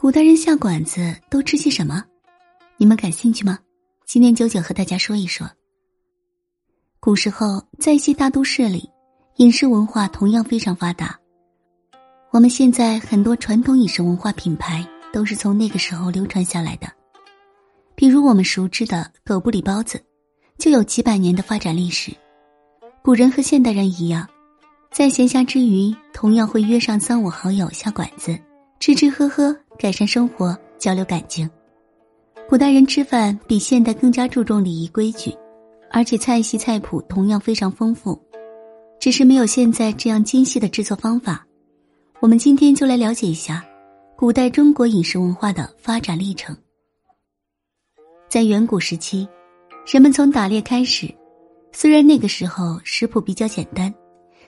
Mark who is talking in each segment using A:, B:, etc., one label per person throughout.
A: 古代人下馆子都吃些什么？你们感兴趣吗？今天九九和大家说一说。古时候，在一些大都市里，饮食文化同样非常发达。我们现在很多传统饮食文化品牌都是从那个时候流传下来的。比如我们熟知的狗不理包子，就有几百年的发展历史。古人和现代人一样，在闲暇之余，同样会约上三五好友下馆子，吃吃喝喝，改善生活，交流感情。古代人吃饭比现代更加注重礼仪规矩，而且菜系菜谱同样非常丰富，只是没有现在这样精细的制作方法。我们今天就来了解一下古代中国饮食文化的发展历程。在远古时期，人们从打猎开始，虽然那个时候食谱比较简单，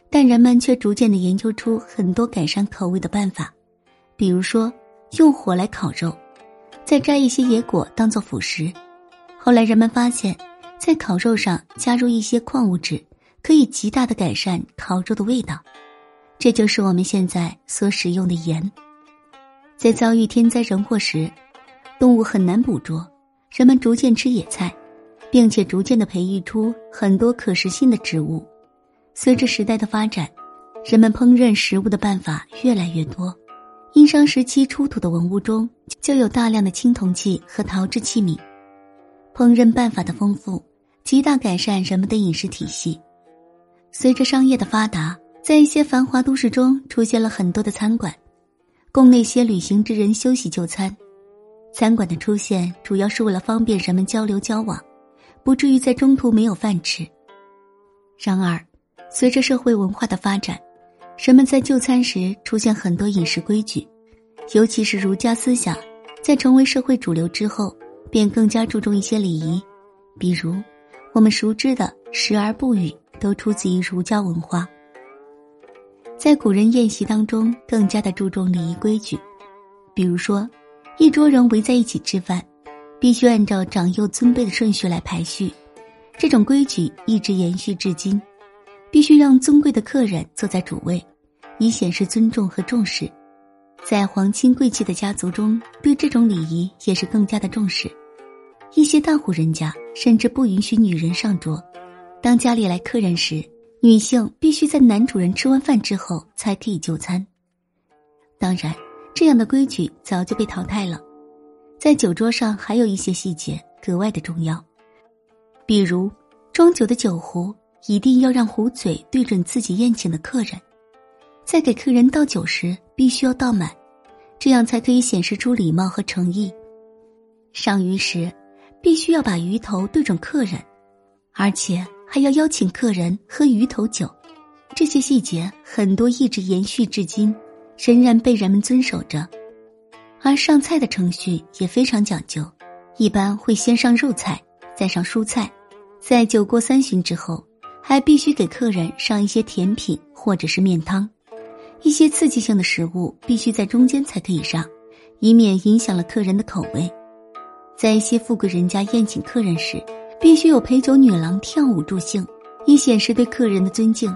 A: 但人们却逐渐的研究出很多改善口味的办法，比如说用火来烤肉。再摘一些野果当做辅食，后来人们发现，在烤肉上加入一些矿物质，可以极大的改善烤肉的味道，这就是我们现在所使用的盐。在遭遇天灾人祸时，动物很难捕捉，人们逐渐吃野菜，并且逐渐的培育出很多可食性的植物。随着时代的发展，人们烹饪食物的办法越来越多。殷商时期出土的文物中就有大量的青铜器和陶制器皿，烹饪办法的丰富，极大改善人们的饮食体系。随着商业的发达，在一些繁华都市中出现了很多的餐馆，供那些旅行之人休息就餐。餐馆的出现主要是为了方便人们交流交往，不至于在中途没有饭吃。然而，随着社会文化的发展。人们在就餐时出现很多饮食规矩，尤其是儒家思想，在成为社会主流之后，便更加注重一些礼仪，比如我们熟知的“食而不语”都出自于儒家文化。在古人宴席当中，更加的注重礼仪规矩，比如说，一桌人围在一起吃饭，必须按照长幼尊卑的顺序来排序，这种规矩一直延续至今，必须让尊贵的客人坐在主位。以显示尊重和重视，在皇亲贵戚的家族中，对这种礼仪也是更加的重视。一些大户人家甚至不允许女人上桌。当家里来客人时，女性必须在男主人吃完饭之后才可以就餐。当然，这样的规矩早就被淘汰了。在酒桌上，还有一些细节格外的重要，比如装酒的酒壶一定要让壶嘴对准自己宴请的客人。在给客人倒酒时，必须要倒满，这样才可以显示出礼貌和诚意。上鱼时，必须要把鱼头对准客人，而且还要邀请客人喝鱼头酒。这些细节很多一直延续至今，仍然被人们遵守着。而上菜的程序也非常讲究，一般会先上肉菜，再上蔬菜，在酒过三巡之后，还必须给客人上一些甜品或者是面汤。一些刺激性的食物必须在中间才可以上，以免影响了客人的口味。在一些富贵人家宴请客人时，必须有陪酒女郎跳舞助兴，以显示对客人的尊敬。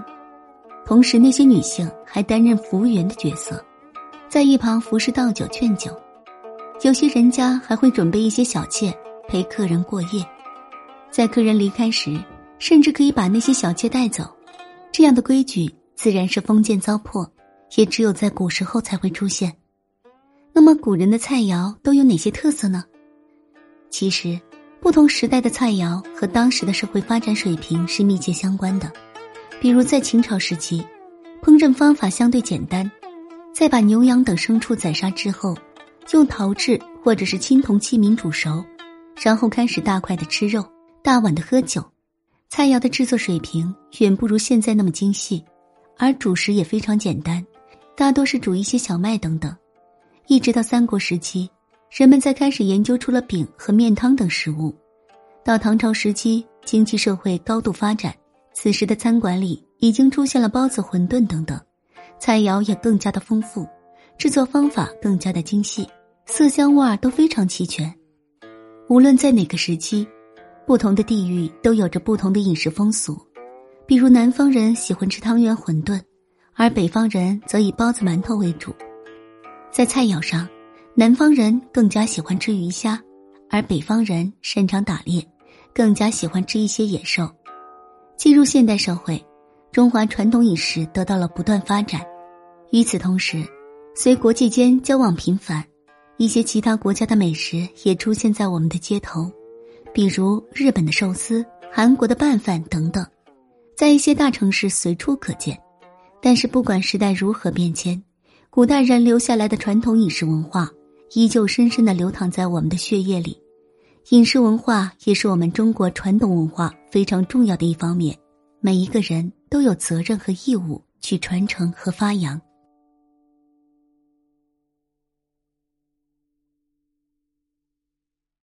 A: 同时，那些女性还担任服务员的角色，在一旁服侍倒酒劝酒。有些人家还会准备一些小妾陪客人过夜，在客人离开时，甚至可以把那些小妾带走。这样的规矩自然是封建糟粕。也只有在古时候才会出现。那么，古人的菜肴都有哪些特色呢？其实，不同时代的菜肴和当时的社会发展水平是密切相关的。比如，在秦朝时期，烹饪方法相对简单，在把牛羊等牲畜宰杀之后，用陶制或者是青铜器皿煮熟，然后开始大块的吃肉，大碗的喝酒。菜肴的制作水平远不如现在那么精细，而主食也非常简单。大多是煮一些小麦等等，一直到三国时期，人们才开始研究出了饼和面汤等食物。到唐朝时期，经济社会高度发展，此时的餐馆里已经出现了包子、馄饨等等，菜肴也更加的丰富，制作方法更加的精细，色香味儿都非常齐全。无论在哪个时期，不同的地域都有着不同的饮食风俗，比如南方人喜欢吃汤圆、馄饨。而北方人则以包子、馒头为主，在菜肴上，南方人更加喜欢吃鱼虾，而北方人擅长打猎，更加喜欢吃一些野兽。进入现代社会，中华传统饮食得到了不断发展。与此同时，随国际间交往频繁，一些其他国家的美食也出现在我们的街头，比如日本的寿司、韩国的拌饭等等，在一些大城市随处可见。但是，不管时代如何变迁，古代人留下来的传统饮食文化依旧深深的流淌在我们的血液里。饮食文化也是我们中国传统文化非常重要的一方面，每一个人都有责任和义务去传承和发扬。